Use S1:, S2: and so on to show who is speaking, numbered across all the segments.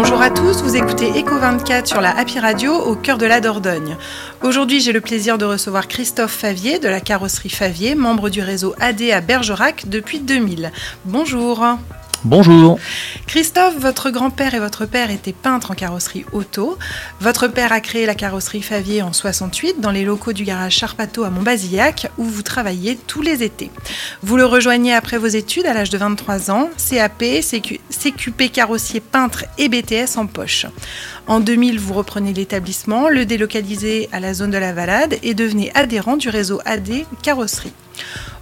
S1: Bonjour à tous, vous écoutez Eco24 sur la Happy Radio au cœur de la Dordogne. Aujourd'hui, j'ai le plaisir de recevoir Christophe Favier de la carrosserie Favier, membre du réseau AD à Bergerac depuis 2000. Bonjour.
S2: Bonjour.
S1: Christophe, votre grand-père et votre père étaient peintres en carrosserie auto. Votre père a créé la carrosserie Favier en 68 dans les locaux du garage Charpato à Montbazillac où vous travaillez tous les étés. Vous le rejoignez après vos études à l'âge de 23 ans, CAP, CQP carrossier peintre et BTS en poche. En 2000, vous reprenez l'établissement, le délocalisez à la zone de la Valade et devenez adhérent du réseau AD Carrosserie.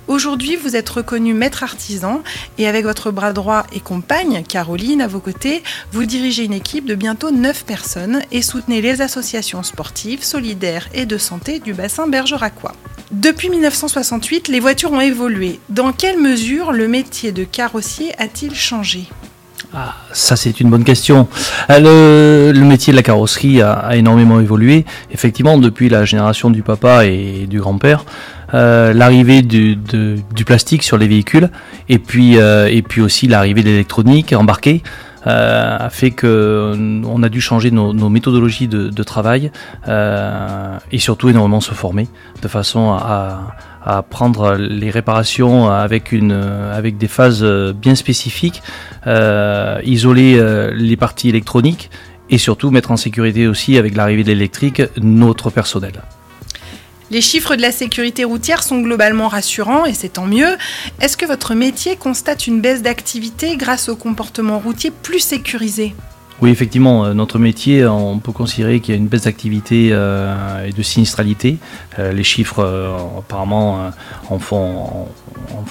S1: Aujourd'hui, vous êtes reconnu maître artisan et avec votre bras droit et compagne, Caroline, à vos côtés, vous dirigez une équipe de bientôt 9 personnes et soutenez les associations sportives, solidaires et de santé du bassin bergeracois. Depuis 1968, les voitures ont évolué. Dans quelle mesure le métier de carrossier a-t-il changé?
S2: Ah, ça c'est une bonne question. Euh, le, métier de la carrosserie a, énormément évolué. Effectivement, depuis la génération du papa et du grand-père, euh, l'arrivée du, plastique sur les véhicules et puis, euh, et puis aussi l'arrivée de l'électronique embarquée a fait que on a dû changer nos, méthodologies de, travail et surtout énormément se former de façon à, à prendre les réparations avec, une, avec des phases bien spécifiques, euh, isoler euh, les parties électroniques et surtout mettre en sécurité aussi avec l'arrivée de l'électrique notre personnel.
S1: Les chiffres de la sécurité routière sont globalement rassurants et c'est tant mieux. Est-ce que votre métier constate une baisse d'activité grâce au comportement routier plus sécurisé
S2: oui, effectivement, euh, notre métier, on peut considérer qu'il y a une baisse d'activité euh, et de sinistralité. Euh, les chiffres, apparemment, en font,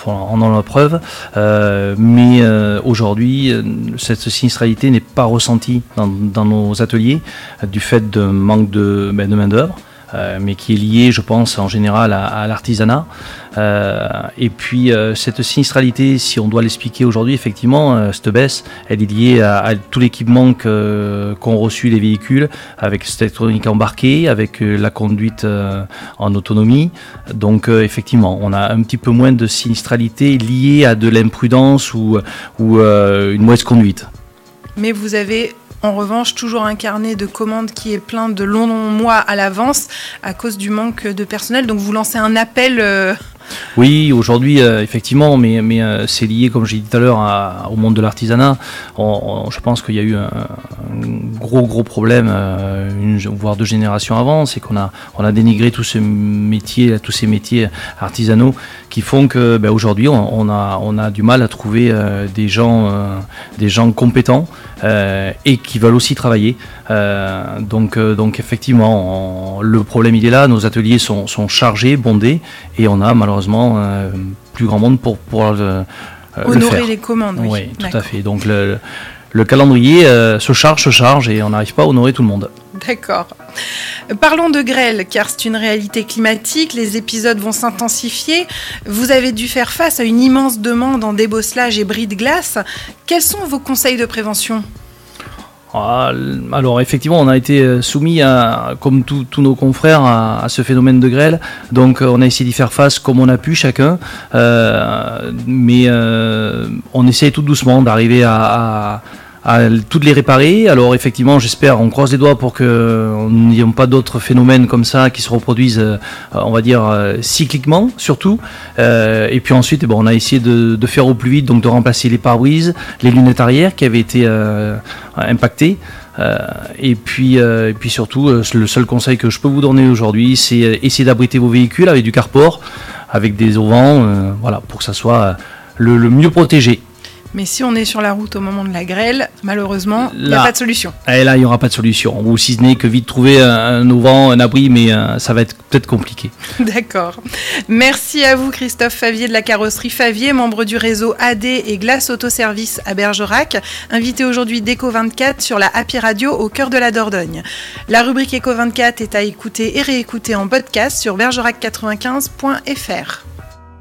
S2: en, ont la preuve. mais aujourd'hui, cette sinistralité n'est pas ressentie dans, nos ateliers du fait de manque de, ben, de main-d'œuvre. Euh, mais qui est lié, je pense, en général à, l'artisanat. Euh, et puis euh, cette sinistralité, si on doit l'expliquer aujourd'hui, effectivement, cette baisse, elle est liée à, tout l'équipement qu'ont reçu les véhicules, avec cette électronique embarquée, avec la conduite en autonomie. Donc effectivement, on a un petit peu moins de sinistralité liée à de l'imprudence ou, ou une mauvaise conduite.
S1: Mais vous avez en revanche, toujours un carnet de commandes qui est plein de longs mois à l'avance à cause du manque de personnel. Donc vous lancez un appel. Euh,
S2: oui, aujourd'hui, euh, effectivement, mais, mais euh, c'est lié, comme j'ai dit tout à l'heure, au monde de l'artisanat. je pense qu'il y a eu un, gros, gros problème, une, voire deux générations avant, c'est qu'on a, on a dénigré tous ces métiers, tous ces métiers artisanaux qui font que ben, aujourd'hui, on, a, on a du mal à trouver des, gens, des gens compétents et qui veulent aussi travailler. Euh, donc, euh, donc effectivement, le problème il est là. Nos ateliers sont, chargés, bondés, et on a malheureusement euh, plus grand monde pour pouvoir
S1: honorer les commandes.
S2: Oui, tout à fait. Donc le, le calendrier se charge, se charge, et on n'arrive pas à honorer tout le monde.
S1: D'accord. Parlons de grêle, car c'est une réalité climatique, les épisodes vont s'intensifier. Vous avez dû faire face à une immense demande en débosselage et bris de glace. Quels sont vos conseils de prévention?
S2: Ah, alors effectivement, on a été euh, soumis, à, comme tous nos confrères, à, ce phénomène de grêle. Donc euh, on a essayé d'y faire face comme on a pu chacun. Euh, mais on essaie tout doucement d'arriver à à toutes les réparer. Alors effectivement, j'espère, on croise les doigts pour que n'y ait pas d'autres phénomènes comme ça qui se reproduisent, euh, on va dire euh, cycliquement surtout. Euh, et puis ensuite, eh bon, on a essayé de, faire au plus vite, donc de remplacer les pare-brises, les lunettes arrière qui avaient été impactées. et puis, et puis surtout, le seul conseil que je peux vous donner aujourd'hui, c'est essayer d'abriter vos véhicules avec du carport, avec des auvents, voilà, pour que ça soit le mieux protégé.
S1: Mais si on est sur la route au moment de la grêle, malheureusement, il n'y a pas de solution.
S2: Et là, il n'y aura pas de solution. Ou si ce n'est que vite trouver un, auvent, un abri, mais euh, ça va être peut-être compliqué.
S1: D'accord. Merci à vous, Christophe Favier de la carrosserie Favier, membre du réseau AD et Glace Autoservice à Bergerac, invité aujourd'hui d'Eco24 sur la Happy Radio au cœur de la Dordogne. La rubrique Eco24 est à écouter et réécouter en podcast sur bergerac95.fr.